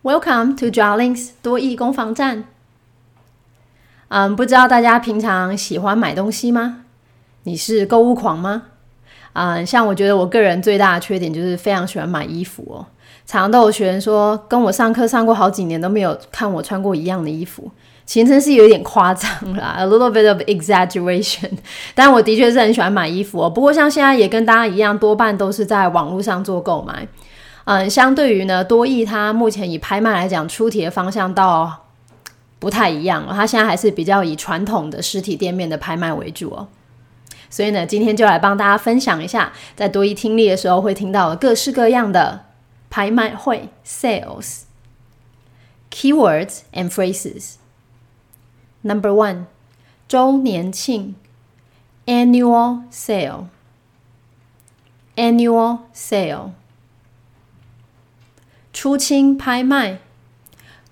Welcome to Drawlings 多益攻防战。嗯，不知道大家平常喜欢买东西吗？你是购物狂吗？嗯，像我觉得我个人最大的缺点就是非常喜欢买衣服哦。常常都有学员说，跟我上课上过好几年都没有看我穿过一样的衣服，其实是有点夸张啦，a little bit of exaggeration。但我的确是很喜欢买衣服哦。不过像现在也跟大家一样，多半都是在网络上做购买。嗯，相对于呢，多益它目前以拍卖来讲，出题的方向倒不太一样。它现在还是比较以传统的实体店面的拍卖为主哦。所以呢，今天就来帮大家分享一下，在多益听力的时候会听到各式各样的拍卖会 （sales） keywords and phrases。Number one，周年庆 （annual sale），annual sale。出清拍卖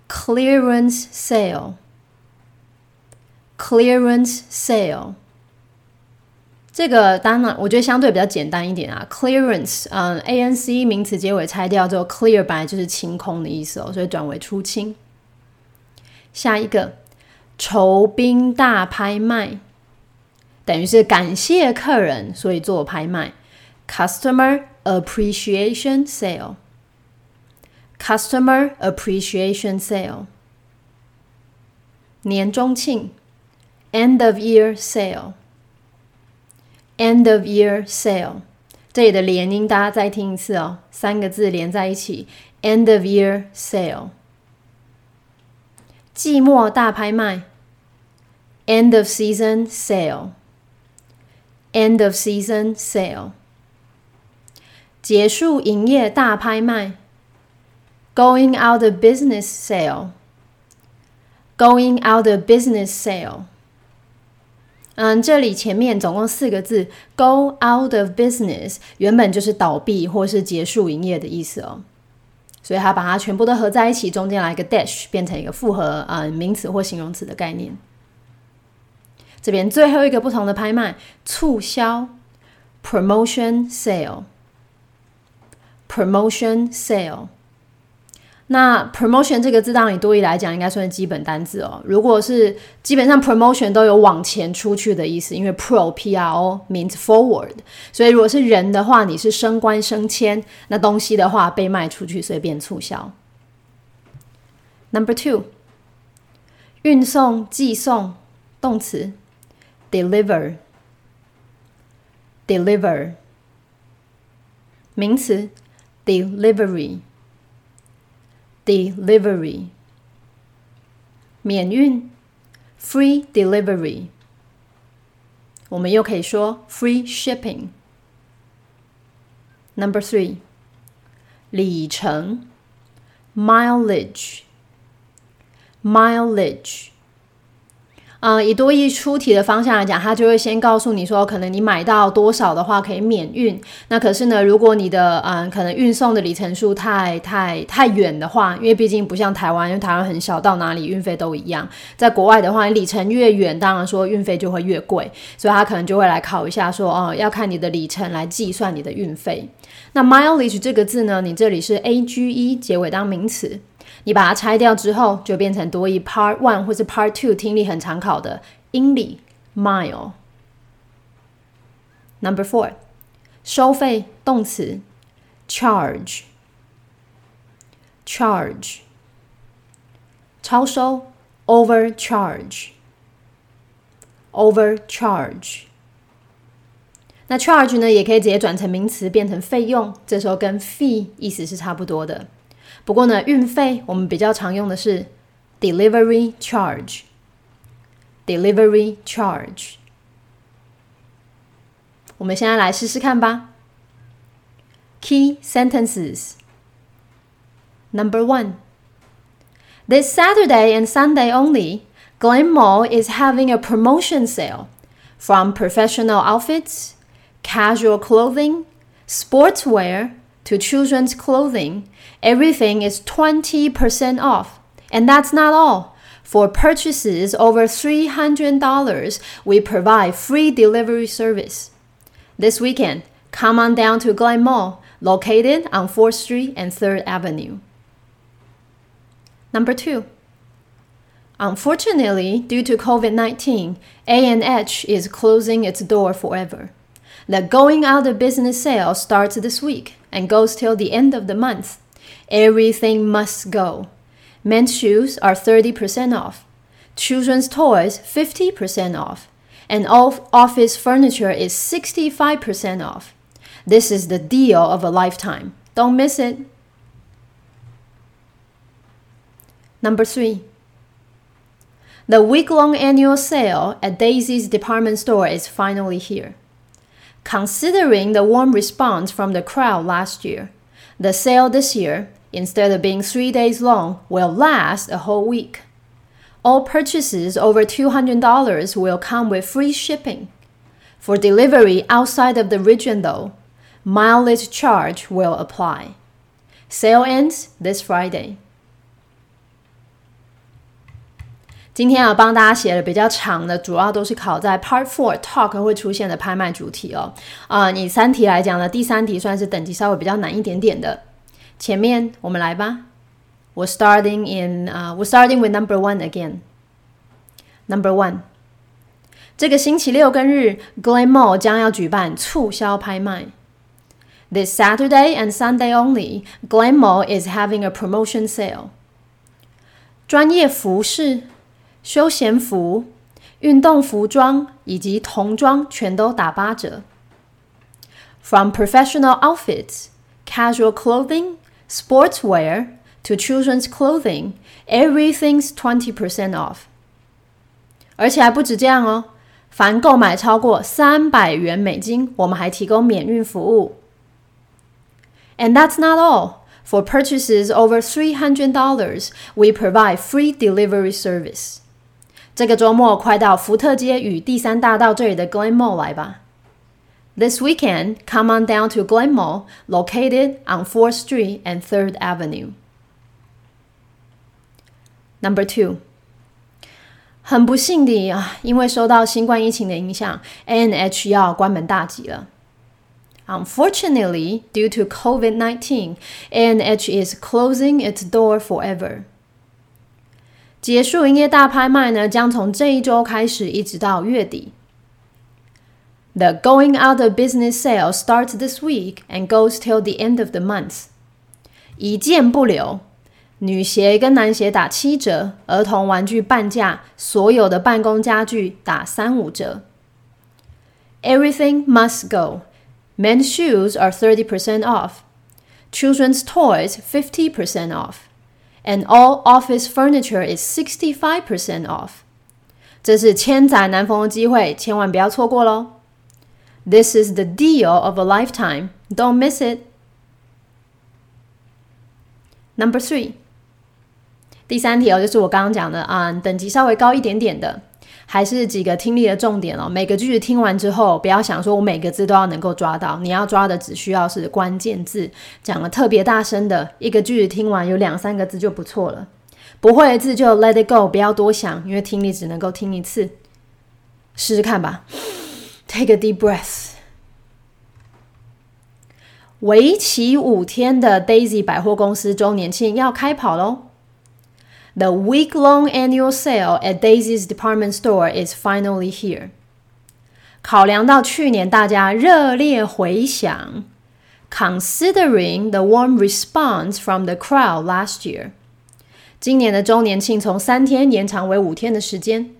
，clearance sale，clearance sale。这个当然，我觉得相对比较简单一点啊。clearance，嗯，a n c 名词结尾拆掉之后，clear 本来就是清空的意思哦，所以转为出清。下一个，酬宾大拍卖，等于是感谢客人，所以做拍卖，customer appreciation sale。Customer Appreciation Sale，年中庆，End of Year Sale，End of Year Sale，这里的连音大家再听一次哦，三个字连在一起，End of Year Sale，季末大拍卖，End of Season Sale，End of Season Sale，结束营业大拍卖。 Going out of business sale. Going out of business sale. 嗯，这里前面总共四个字，go out of business 原本就是倒闭或是结束营业的意思哦，所以它把它全部都合在一起，中间来一个 dash，变成一个复合啊名词或形容词的概念。这边最后一个不同的拍卖，促销，promotion sale，promotion sale。那 promotion 这个字，当你多义来讲，应该算是基本单字哦。如果是基本上 promotion 都有往前出去的意思，因为 pro p r o means forward，所以如果是人的话，你是升官升迁；那东西的话被卖出去，所以变促销。Number two，运送、寄送，动词 deliver，deliver，名词 delivery。Delivery，免运，Free delivery。我们又可以说 Free shipping。Number three，里程，Mileage，Mileage。 嗯，以多益出题的方向来讲，它就会先告诉你说，可能你买到多少的话可以免运。那可是呢，如果你的嗯，可能运送的里程数太太太远的话，因为毕竟不像台湾，因为台湾很小，到哪里运费都一样。在国外的话，里程越远，当然说运费就会越贵，所以他可能就会来考一下，说哦，要看你的里程来计算你的运费。那 mileage 这个字呢，你这里是 a g e 结尾当名词。你把它拆掉之后，就变成多一 Part One 或是 Part Two，听力很常考的英里 Mile。Number Four，收费动词 Charge，Charge，超收 Overcharge，Overcharge。那 Charge 呢，也可以直接转成名词，变成费用，这时候跟 Fee 意思是差不多的。不过呢，运费我们比较常用的是 delivery charge。delivery charge。我们现在来试试看吧。Key sentences. Number one. This Saturday and Sunday only, Glen Mall is having a promotion sale from professional outfits, casual clothing, sportswear, to children's clothing, everything is 20% off. And that's not all. For purchases over $300, we provide free delivery service. This weekend, come on down to Glen Mall, located on 4th Street and 3rd Avenue. Number two. Unfortunately, due to COVID 19, A&H is closing its door forever. The going out of business sale starts this week and goes till the end of the month. Everything must go. Men's shoes are 30% off. Children's toys 50% off. And all office furniture is 65% off. This is the deal of a lifetime. Don't miss it. Number three. The week long annual sale at Daisy's department store is finally here. Considering the warm response from the crowd last year, the sale this year, instead of being three days long, will last a whole week. All purchases over $200 will come with free shipping. For delivery outside of the region, though, mileage charge will apply. Sale ends this Friday. 今天啊，帮大家写了比较长的，主要都是考在 Part Four Talk 会出现的拍卖主题哦。啊，以三题来讲呢，第三题算是等级稍微比较难一点点的。前面我们来吧。We're starting in 啊，We're starting with number one again. Number one，这个星期六跟日，Glen Mall 将要举办促销拍卖。This Saturday and Sunday only, Glen Mall is having a promotion sale. 专业服饰。休闲服、运动服装以及童装全都打八折。From professional outfits, casual clothing, sportswear to children's clothing, everything's twenty percent off. 而且还不止这样哦，凡购买超过三百元美金，我们还提供免运服务。And that's not all. For purchases over $300, we provide free delivery service. 这个周末快到福特街与第三大道这里的 Glen Mall 来吧。This weekend, come on down to Glen Mall, located on 4th Street and 3rd Avenue. Number two. 很不幸的啊，因为受到新冠疫情的影响，A&H 要关门大吉了。Unfortunately, due to COVID-19, A&H is closing its door forever. 结束营业大拍卖呢，将从这一周开始，一直到月底。The going out of business sale starts this week and goes till the end of the month。一件不留，女鞋跟男鞋打七折，儿童玩具半价，所有的办公家具打三五折。Everything must go. Men's shoes are thirty percent off. Children's toys fifty percent off and all office furniture is 65% off. 这是千载难逢的机会，千万不要错过喽！This is the deal of a lifetime. Don't miss it. Number three，第三题哦，就是我刚刚讲的啊，等级稍微高一点点的。 还是几个听力的重点哦。每个句子听完之后，不要想说我每个字都要能够抓到，你要抓的只需要是关键字，讲的特别大声的一个句子听完有两三个字就不错了。不会的字就 let it go，不要多想，因为听力只能够听一次。试试看吧。Take a deep breath。为期五天的 Daisy 百货公司周年庆要开跑喽 ！The week long annual sale at Daisy's department store is finally here. 考量到去年大家热烈回响，considering the warm response from the crowd last year，今年的周年庆从三天延长为五天的时间。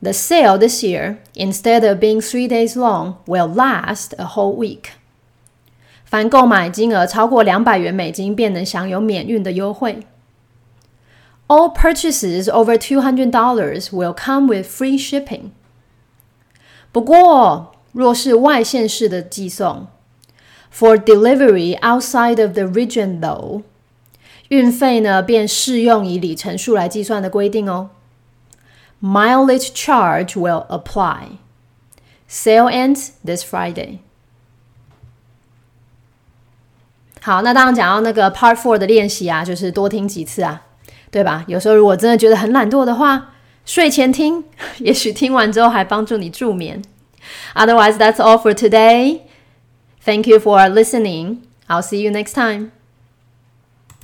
The sale this year, instead of being three days long, will last a whole week. 凡购买金额超过两百元美金，便能享有免运的优惠。 all purchases over $200 will come with free shipping. 不过，若是外县市的寄送，for delivery outside of the region though，运费呢便适用以里程数来计算的规定哦。Mileage charge will apply. Sale ends this Friday. 好，那当然讲到那个 Part Four 的练习啊，就是多听几次啊。 对吧？有时候如果真的觉得很懒惰的话，睡前听，也许听完之后还帮助你助眠。Otherwise, that's all for today. Thank you for listening. I'll see you next time.